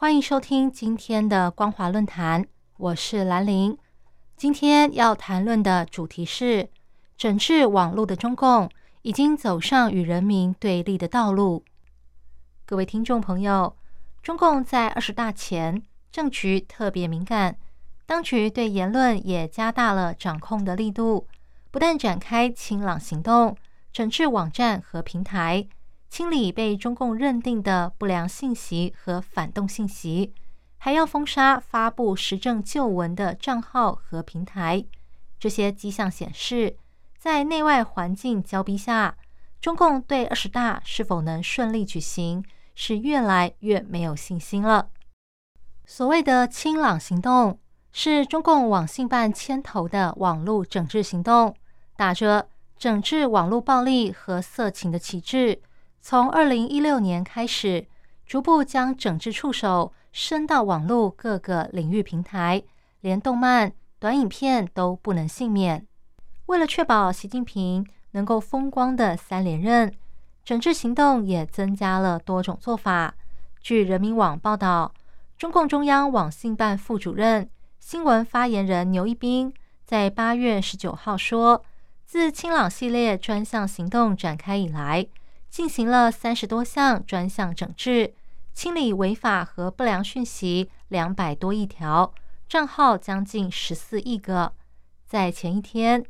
欢迎收听今天的光华论坛，我是兰玲。今天要谈论的主题是整治网络的中共已经走上与人民对立的道路。各位听众朋友，中共在二十大前政局特别敏感，当局对言论也加大了掌控的力度，不但展开清朗行动，整治网站和平台。清理被中共认定的不良信息和反动信息，还要封杀发布时政旧闻的账号和平台。这些迹象显示，在内外环境交逼下，中共对二十大是否能顺利举行，是越来越没有信心了。所谓的“清朗行动”，是中共网信办牵头的网络整治行动，打着整治网络暴力和色情的旗帜。从二零一六年开始，逐步将整治触手伸到网络各个领域平台，连动漫、短影片都不能幸免。为了确保习近平能够风光的三连任，整治行动也增加了多种做法。据人民网报道，中共中央网信办副主任、新闻发言人牛一斌在八月十九号说，自清朗系列专项行动展开以来，进行了三十多项专项整治，清理违法和不良讯息两百多亿条，账号将近十四亿个。在前一天，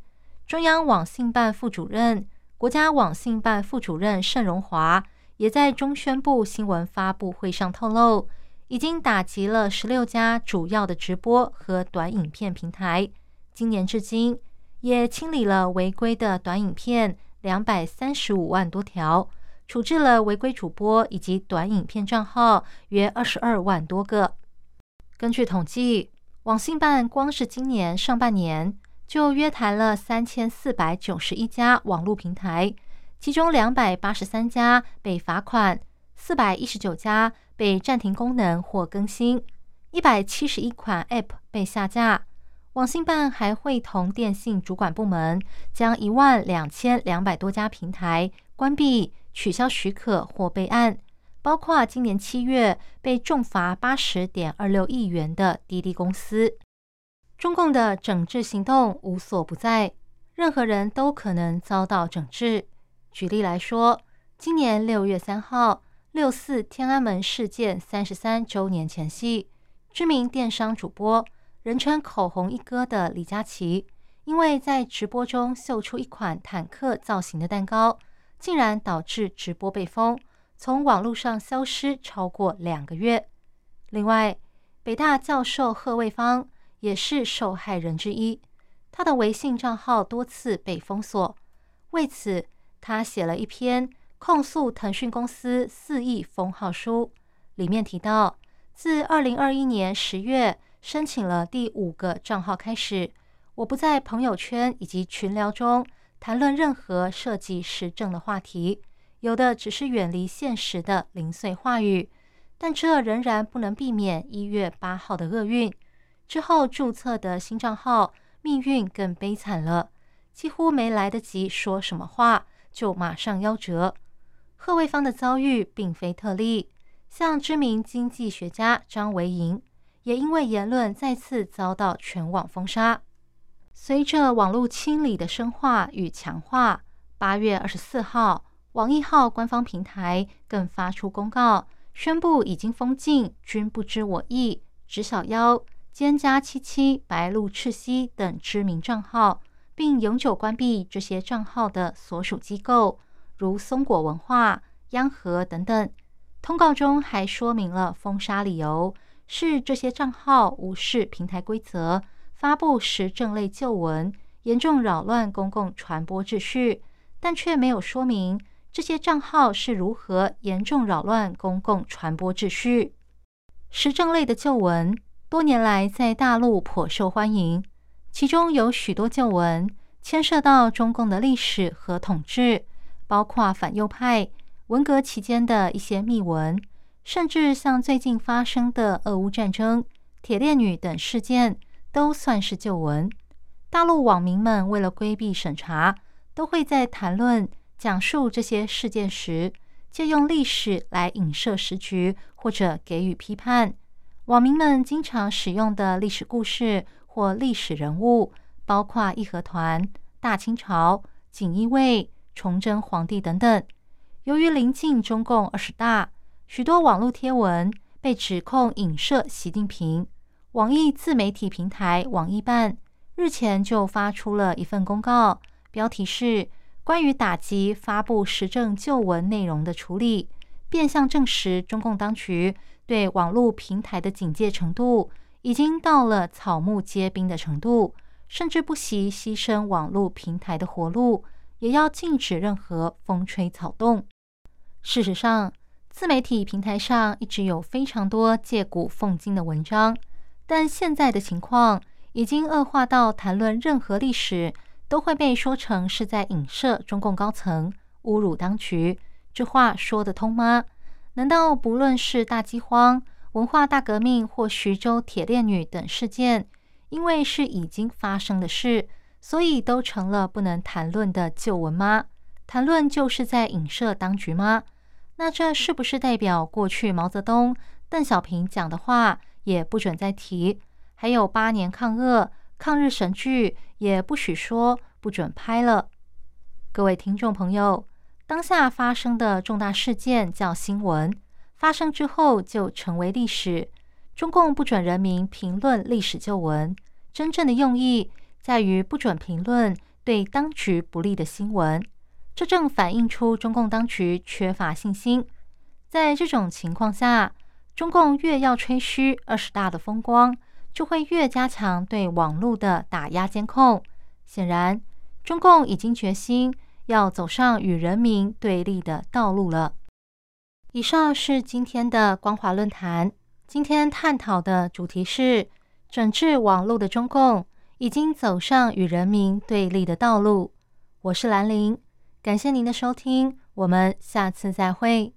中央网信办副主任、国家网信办副主任盛荣华也在中宣部新闻发布会上透露，已经打击了十六家主要的直播和短影片平台，今年至今也清理了违规的短影片。两百三十五万多条，处置了违规主播以及短影片账号约二十二万多个。根据统计，网信办光是今年上半年就约谈了三千四百九十一家网络平台，其中两百八十三家被罚款，四百一十九家被暂停功能或更新，一百七十一款 App 被下架。网信办还会同电信主管部门，将一万两千两百多家平台关闭、取消许可或备案，包括今年七月被重罚八十点二六亿元的滴滴公司。中共的整治行动无所不在，任何人都可能遭到整治。举例来说，今年六月三号，六四天安门事件三十三周年前夕，知名电商主播。人称“口红一哥”的李佳琦，因为在直播中秀出一款坦克造型的蛋糕，竟然导致直播被封，从网络上消失超过两个月。另外，北大教授贺卫方也是受害人之一，他的微信账号多次被封锁。为此，他写了一篇控诉腾讯公司肆意封号书，里面提到，自二零二一年十月。申请了第五个账号开始，我不在朋友圈以及群聊中谈论任何涉及时政的话题，有的只是远离现实的零碎话语。但这仍然不能避免一月八号的厄运。之后注册的新账号命运更悲惨了，几乎没来得及说什么话，就马上夭折。贺卫方的遭遇并非特例，像知名经济学家张维迎。也因为言论再次遭到全网封杀。随着网络清理的深化与强化，八月二十四号，网易号官方平台更发出公告，宣布已经封禁“君不知我意”、“直小妖”、“蒹葭七七”、“白鹭赤溪”等知名账号，并永久关闭这些账号的所属机构，如松果文化、央和等等。通告中还说明了封杀理由。是这些账号无视平台规则，发布时政类旧闻，严重扰乱公共传播秩序，但却没有说明这些账号是如何严重扰乱公共传播秩序。时政类的旧闻多年来在大陆颇受欢迎，其中有许多旧闻牵涉到中共的历史和统治，包括反右派、文革期间的一些秘闻，甚至像最近发生的俄乌战争、铁链女等事件，都算是旧闻。大陆网民们为了规避审查，都会在谈论、讲述这些事件时，借用历史来影射时局或者给予批判。网民们经常使用的历史故事或历史人物，包括义和团、大清朝、锦衣卫、崇祯皇帝等等。由于临近中共二十大，许多网络贴文被指控影射习近平。网易自媒体平台网易办。日前就发出了一份公告，标题是“关于打击发布时政旧闻内容的处理”，变相证实中共当局对网络平台的警戒程度已经到了草木皆兵的程度，甚至不惜牺牲网络平台的活路，也要禁止任何风吹草动。事实上，自媒体平台上一直有非常多借古讽今的文章，但现在的情况。已经恶化到谈论任何历史都会被说成是在影射中共高层、侮辱当局，这话说得通吗？难道不论是大饥荒、文化大革命或徐州铁链女等事件，因为是已经发生的事，所以都成了不能谈论的旧闻吗？谈论就是在影射当局吗？那这是不是代表过去毛泽东、邓小平讲的话也不准再提？还有八年抗俄、抗日神剧也不许说、不准拍了。各位听众朋友，当下发生的重大事件叫新闻，发生之后就成为历史。中共不准人民评论历史旧闻，真正的用意在于不准评论对当局不利的新闻。这正反映出中共当局缺乏信心。在这种情况下，中共越要吹嘘二十大的风光。就会越加强对网络的打压监控。显然，中共已经决心要走上与人民对立的道路了。以上是今天的光华论坛。今天探讨的主题是：整治网络的中共已经走上与人民对立的道路。我是兰陵，感谢您的收听，我们下次再会。